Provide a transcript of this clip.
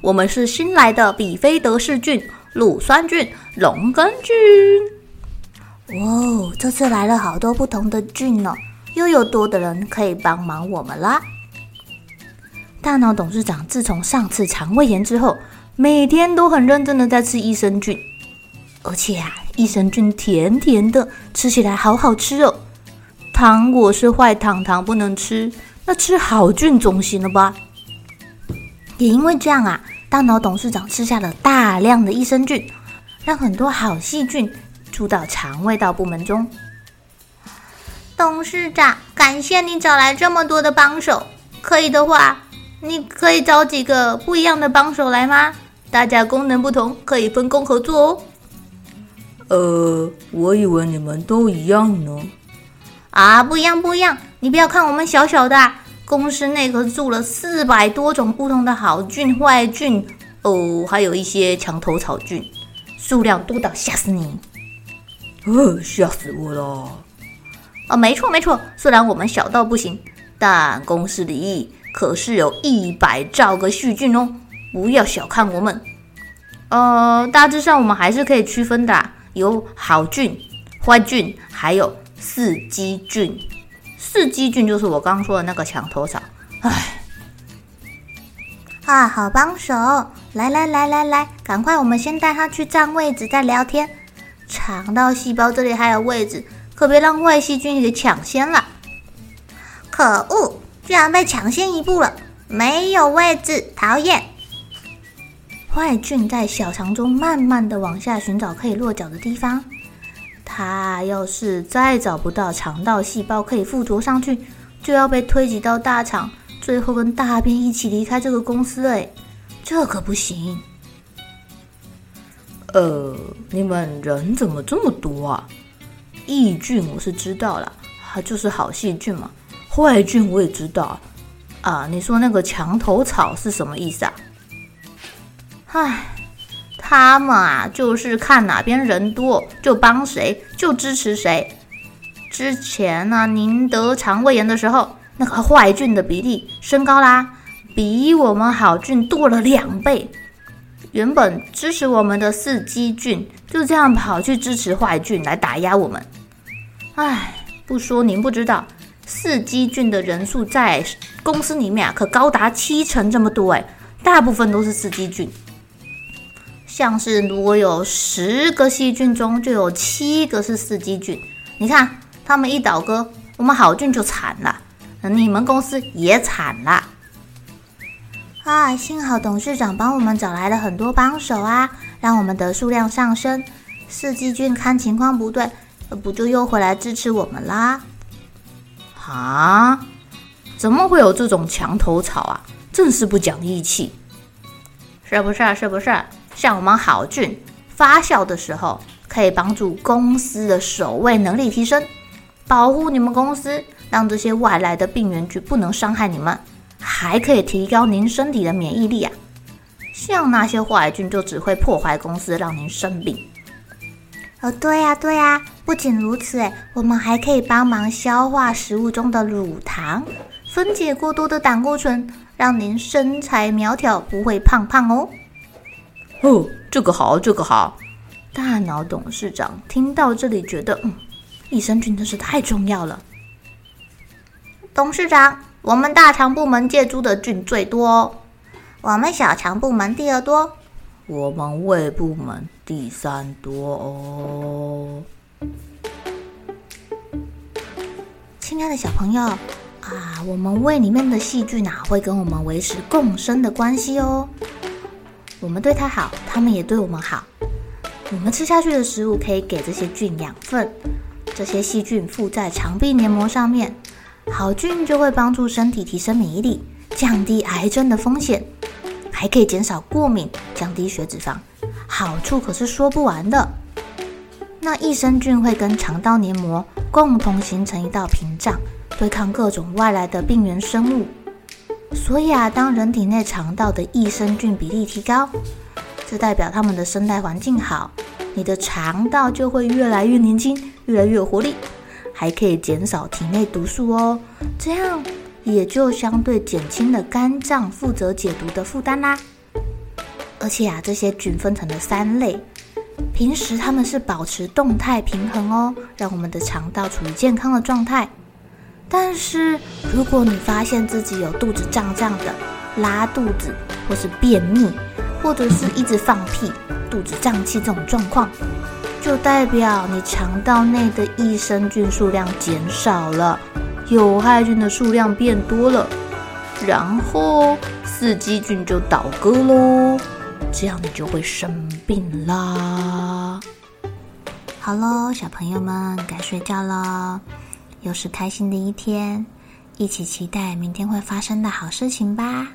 我们是新来的比菲德氏菌、乳酸菌、龙根菌。哇哦，这次来了好多不同的菌哦，又有多的人可以帮忙我们啦。大脑董事长自从上次肠胃炎之后，每天都很认真的在吃益生菌，而且啊，益生菌甜甜的，吃起来好好吃哦。糖果是坏糖，糖不能吃，那吃好菌总行了吧？也因为这样啊，大脑董事长吃下了大量的益生菌，让很多好细菌住到肠胃道部门中。董事长，感谢你找来这么多的帮手，可以的话，你可以找几个不一样的帮手来吗？大家功能不同，可以分工合作哦。呃，我以为你们都一样呢。啊，不一样，不一样，你不要看我们小小的啊。公司内可住了四百多种不同的好菌、坏菌哦，还有一些墙头草菌，数量多到吓死你！呃，吓死我了！哦，没错没错，虽然我们小到不行，但公司里可是有一百兆个细菌哦，不要小看我们。呃，大致上我们还是可以区分的，有好菌、坏菌，还有四基菌。四基菌就是我刚刚说的那个墙头草，唉，啊，好帮手！来来来来来，赶快，我们先带他去占位置再聊天。肠道细胞这里还有位置，可别让坏细菌给抢先了。可恶，居然被抢先一步了，没有位置，讨厌！坏菌在小肠中慢慢的往下寻找可以落脚的地方。他要是再找不到肠道细胞可以附着上去，就要被推挤到大肠，最后跟大便一起离开这个公司哎，这可不行。呃，你们人怎么这么多啊？益菌我是知道了，它就是好细菌嘛。坏菌我也知道啊。你说那个墙头草是什么意思啊？唉。他们啊，就是看哪边人多就帮谁，就支持谁。之前呢、啊，您得肠胃炎的时候，那个坏菌的比例升高啦，比我们好菌多了两倍。原本支持我们的四基菌，就这样跑去支持坏菌来打压我们。唉，不说您不知道，四基菌的人数在公司里面啊，可高达七成这么多哎，大部分都是四基菌。像是如果有十个细菌中就有七个是四季菌，你看他们一倒戈，我们好菌就惨了，你们公司也惨了。啊，幸好董事长帮我们找来了很多帮手啊，让我们的数量上升。四季菌看情况不对，不就又回来支持我们啦？啊？怎么会有这种墙头草啊？真是不讲义气，是不是？是不是？像我们好菌发酵的时候，可以帮助公司的守卫能力提升，保护你们公司，让这些外来的病原菌不能伤害你们，还可以提高您身体的免疫力啊。像那些坏菌就只会破坏公司，让您生病。哦，对呀，对呀，不仅如此，诶，我们还可以帮忙消化食物中的乳糖，分解过多的胆固醇，让您身材苗条，不会胖胖哦。哦，这个好，这个好。大脑董事长听到这里，觉得嗯，益生菌真是太重要了。董事长，我们大肠部门借租的菌最多哦，我们小肠部门第二多。我们胃部门第三多哦。亲爱的小朋友啊，我们胃里面的细菌啊，会跟我们维持共生的关系哦。我们对它好，它们也对我们好。我们吃下去的食物可以给这些菌养分，这些细菌附在肠壁黏膜上面，好菌就会帮助身体提升免疫力，降低癌症的风险，还可以减少过敏，降低血脂肪，好处可是说不完的。那益生菌会跟肠道黏膜共同形成一道屏障，对抗各种外来的病原生物。所以啊，当人体内肠道的益生菌比例提高，这代表他们的生态环境好，你的肠道就会越来越年轻，越来越有活力，还可以减少体内毒素哦。这样也就相对减轻了肝脏负责解毒的负担啦。而且啊，这些菌分成了三类。平时他们是保持动态平衡哦，让我们的肠道处于健康的状态。但是如果你发现自己有肚子胀胀的、拉肚子，或是便秘，或者是一直放屁、肚子胀气这种状况，就代表你肠道内的益生菌数量减少了，有害菌的数量变多了，然后四季菌就倒戈喽。这样你就会生病啦。好喽，小朋友们该睡觉了，又是开心的一天，一起期待明天会发生的好事情吧。